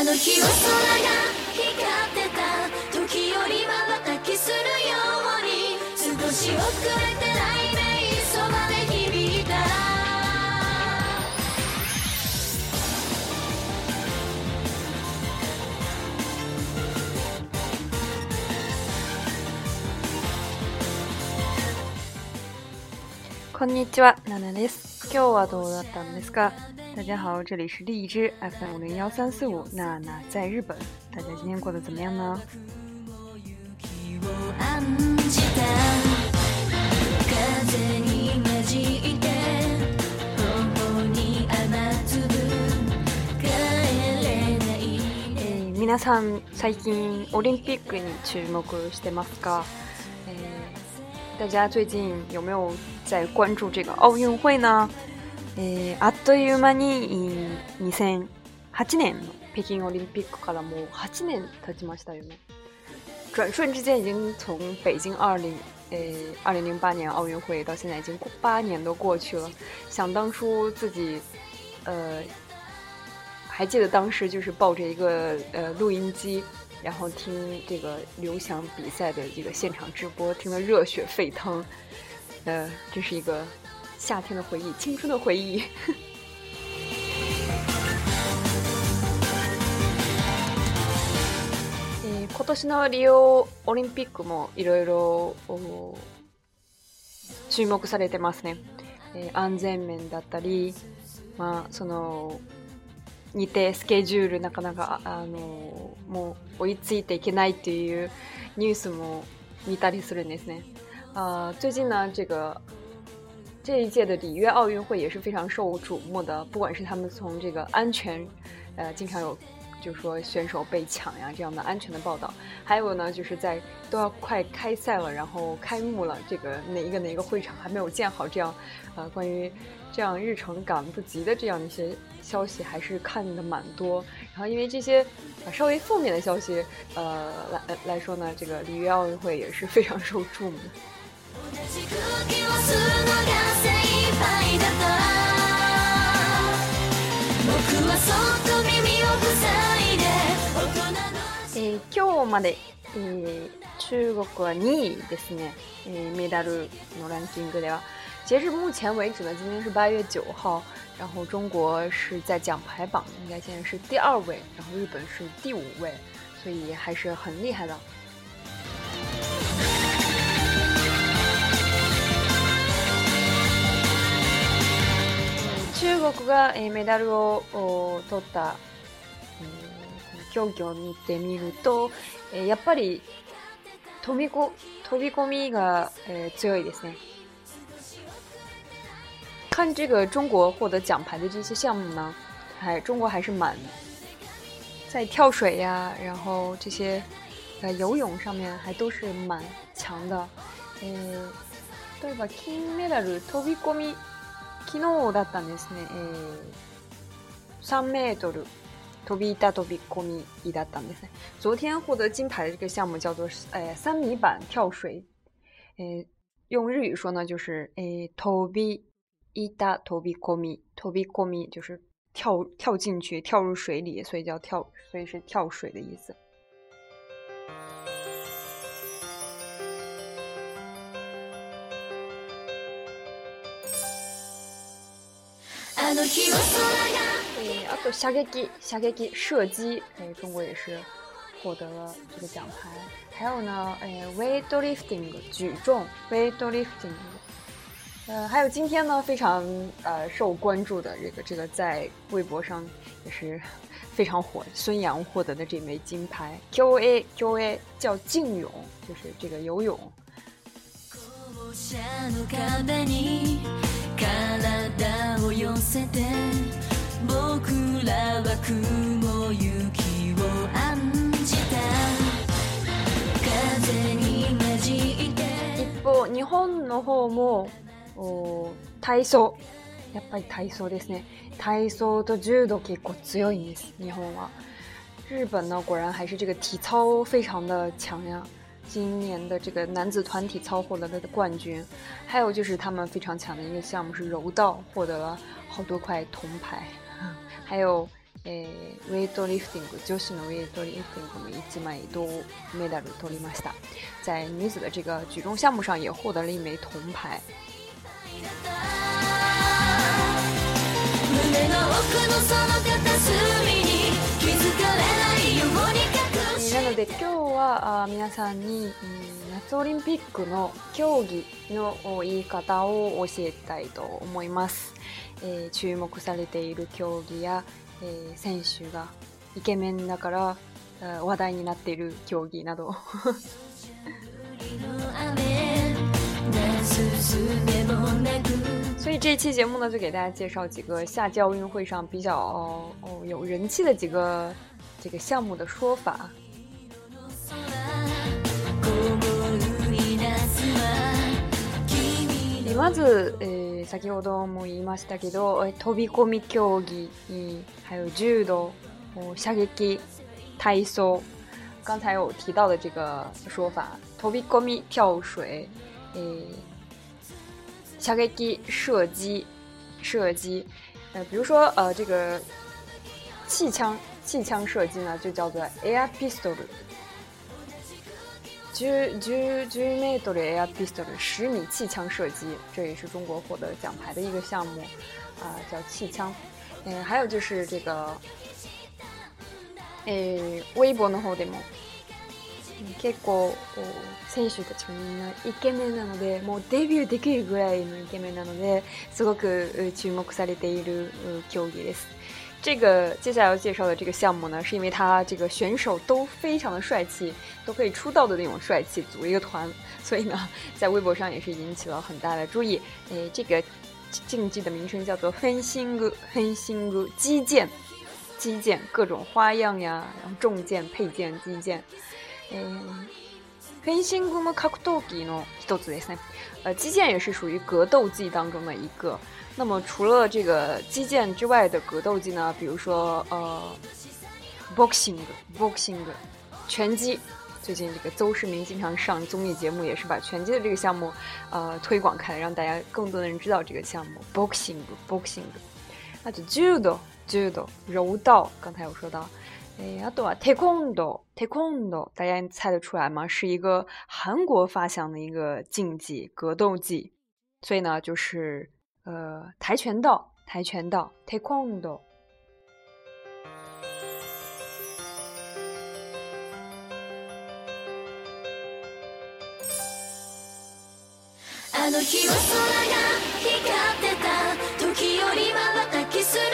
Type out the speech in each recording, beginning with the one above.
あの日は空が光ってた時よりはたきするように少し遅れて雷鳴そばで響いたこんにちは、ナナです。今日はどうだったんですか？大家好，这里是荔枝 FM 五零幺三四五娜娜在日本，大家今天过得怎么样呢？皆さん最近オリンピックに注目してますか、えー大家最近有没有在关注这个奥运会呢？诶，Atu Mani 2008年，Peking Olympic Karamu 8年，他只么是大约吗？转瞬之间，已经从北京二零诶二零零八年奥运会到现在，已经过八年都过去了。想当初自己，呃，还记得当时就是抱着一个呃录音机。然后听这个刘翔比赛的这个现场直播，听得热血沸腾。呃，这是一个夏天的回忆，青春的回忆。今年のリオオリンピックもいろいろ注目されてますね。え安全面だったり、まあ、そのにてスケジュールなかなかあのもう追いついていけないというニュースも見たりするんですね。最近呢，这个这一届的里约奥运会也是非常受瞩目的，不管是他们从这个安全，呃，经常有就说选手被抢呀，这样的安全的报道，还有呢，就是在都要快开赛了，然后开幕了，这个哪一个哪一个会场还没有建好，这样，呃，关于这样日程赶不及的这样一些消息，还是看的蛮多。然后因为这些稍微负面的消息，呃来来说呢，这个里约奥运会也是非常受注目的。えー、今日まで、えー、中国は2位ですね、えー、メダルのランキングでは。截至目前为止呢，今天是八月九号，然后中国是在奖牌榜应该现在是第二位，然后日本是第五位，所以还是很厉害的。中国がメダルを取った競技を見てみると、えー、やっぱり飛びこ飛び込みが、えー、強いですね。看这个中国获得奖牌的这些项目呢，还中国还是蛮在跳水呀，然后这些呃游泳上面还都是蛮强的。嗯、例えば金メダル飛び込み昨日だったんですね。えー、3メートル投臂大投臂，国民一大党的。昨天获得金牌的这个项目叫做，呃三米板跳水。诶，用日语说呢，就是诶，投 m i t o b i 民，投臂 m i 就是跳跳进去，跳入水里，所以叫跳，所以是跳水的意思。射击，射击，射击！哎，中国也是获得了这个奖牌。还有呢，哎，weightlifting 举重，weightlifting。呃，还有今天呢，非常呃受关注的这个这个，在微博上也是 非常火，孙杨获得的这枚金牌，Q A Q A 叫竞泳，就是这个游泳。方も体操やっぱり体操ですね。体操と柔道結構強いんです。日本は日本呢果然还是这个体操非常的强呀。今年的这个男子团体操获得了的冠军，还有就是他们非常强的一个项目是柔道，获得了好多块铜牌，还有。えー、ウェイトリフティング，女子のウェイトリフティング，も们一直买都 m e 取りました。在女子的这个举重项目上也获得了一枚铜牌。なので今日は皆さんに夏オリンピックの競技の言い方を教えたいと思います。えー、注目されている競技や選手がイケメンだから話題になっている競技など。所以这期节目呢，就给大家介绍几个夏季奥运会上比较哦有人气的几个这个项目的说法。ま ず。先ほども言いましたけど、飛び込み競技、还有柔道、射撃体操。刚才有提到的这个说法，飛び込み跳水，え、射撃射击，射击。呃，比如说，呃，这个气枪气枪射击呢，就叫做 air pistol。10, m メートルエアピストル十米气枪射击，这也是中国获得奖牌的一个项目，啊、呃，叫气枪。嗯，还有就是这个，微博の方でも、結構選手たちもみんなイケメンなので、もうデビューできるぐらいのイケメンなので、すごく注目されている競技です。这个接下来要介绍的这个项目呢，是因为它这个选手都非常的帅气，都可以出道的那种帅气，组一个团，所以呢，在微博上也是引起了很大的注意。诶，这个竞技的名称叫做“很心苦，很 心苦”，击剑，击剑各种花样呀，然后重剑、配剑、击剑，哎，很辛苦嘛，格斗技呢，一つですね。呃，击剑也是属于格斗技当中的一个。那么，除了这个击剑之外的格斗技呢？比如说，呃，boxing，boxing，拳击。最近这个邹市明经常上综艺节目，也是把拳击的这个项目，呃，推广开，让大家更多的人知道这个项目。boxing，boxing，那就 judo，judo，柔道。刚才有说到，哎，还对就 taekwondo，taekwondo，大家猜得出来吗？是一个韩国发祥的一个竞技格斗技，所以呢，就是。呃，跆拳道、跆拳道、taekwondo。あの日は空が光ってた時よりきするよ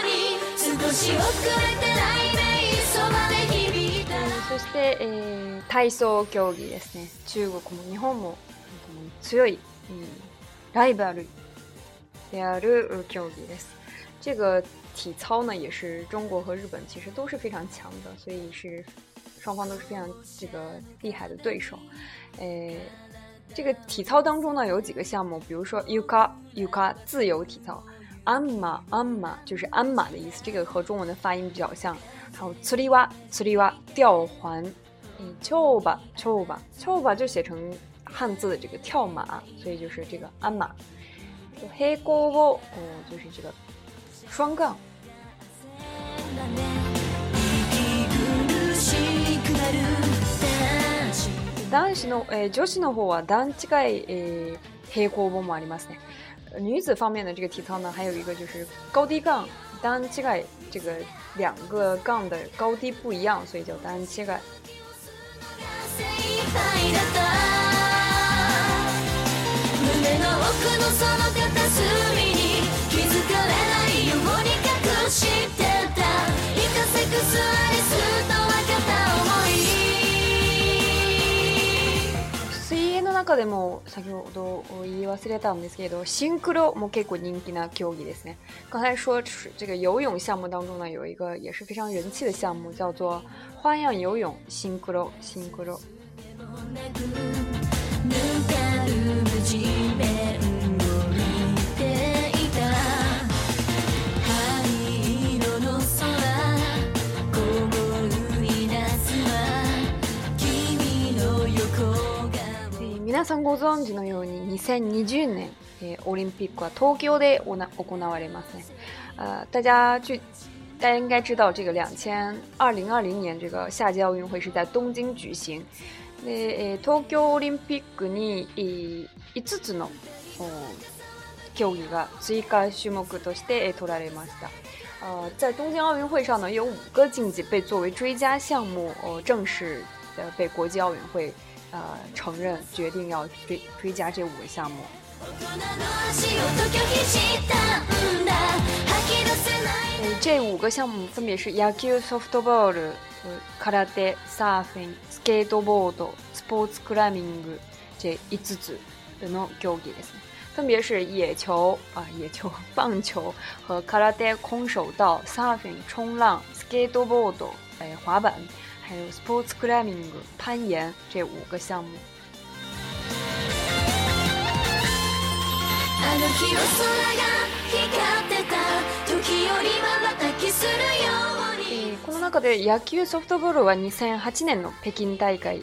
うに少し遅れてそそして、えー、体操競技ですね中国も日本も強い、うん、ライバル呀，这个这个体操呢，也是中国和日本其实都是非常强的，所以是双方都是非常这个厉害的对手。诶，这个体操当中呢，有几个项目，比如说 yuka yuka 自由体操，鞍马鞍马就是鞍马的意思，这个和中文的发音比较像。还有 swiwa s i w a 吊环 c h o b a c h o b a c h o b a 就写成汉字的这个跳马，所以就是这个鞍马。平行杠，就是这个双杠。男子的、呃，女子の方はダンチガイ、平行棒もありますね。女子方面的这个体操呢，还有一个就是高低杠，ダンチガ这个两个杠的高低不一样，所以叫ダンチガイ。でも先ほど言い忘れたんですけど、シンクロも結構人気な競技ですね。刚才说这个游泳项目当中呢，有一个也是非常人气的项目，叫做花样游泳シンクロシンクロ。ご存知のように、2020年オリンピックは東京で行われます。大家知大家知道这个二零二零年这个夏季奥运会是在东京举行。那东京奥运会に5つの競技が追加種目として取られました。在东京奥运会上呢，有五个竞技被作为追加项目正式被国际奥运会。呃，承认决定要追追加这五个项目。这五个项目分别是 y a k u softball、karate、surfing、skateboard、sports climbing。这一支组的那九个，分别是野球啊，野球棒球和 karate 空手道、surfing 冲浪、skateboard 哎滑板。还有 sports climbing 攀岩这五个项目。この中で野球ソフトボールは2008年の北京大会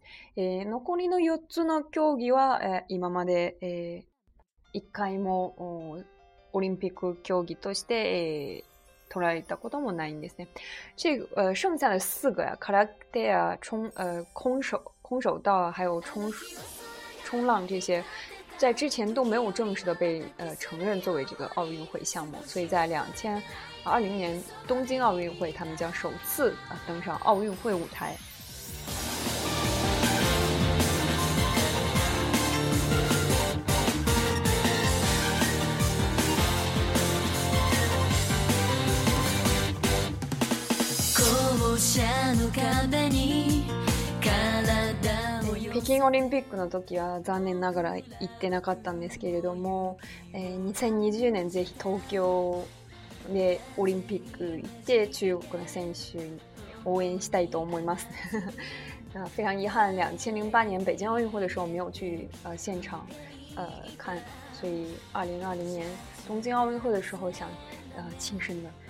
呃，残りの四つの競技は今まで一回もオリンピック競技として取捉えたこともないですね。这个呃，剩下的四个呀，卡拉戴啊，冲呃，空手、空手道还有冲冲浪这些，在之前都没有正式的被呃承认作为这个奥运会项目，所以在两千二零年东京奥运会，他们将首次啊登上奥运会舞台。北京オリンピックの時は残念ながら行ってなかったんですけれども、えー、2020年ぜひ東京でオリンピック行って中国の選手応援したいと思います。那 非常遗憾，两千零八年北京奥运会的时候没有去呃现场呃看，所以二零二零年东京奥运会的时候想呃亲身的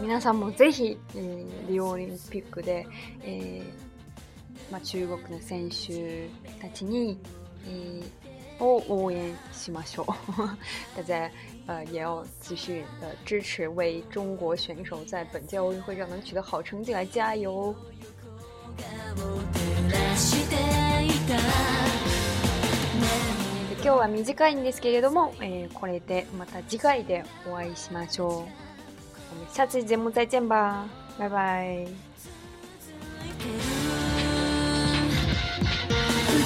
皆さんもぜひ、えー、リオオリンピックで、えーまあ、中国の選手たちに、えー、哦，しましょう。大家呃也要继续的支持，为中国选手在本届奥运会上能取得好成绩来加油！今日は短いんですけれども、これでまた次回でお会いしましょう。シャツ専門財チェン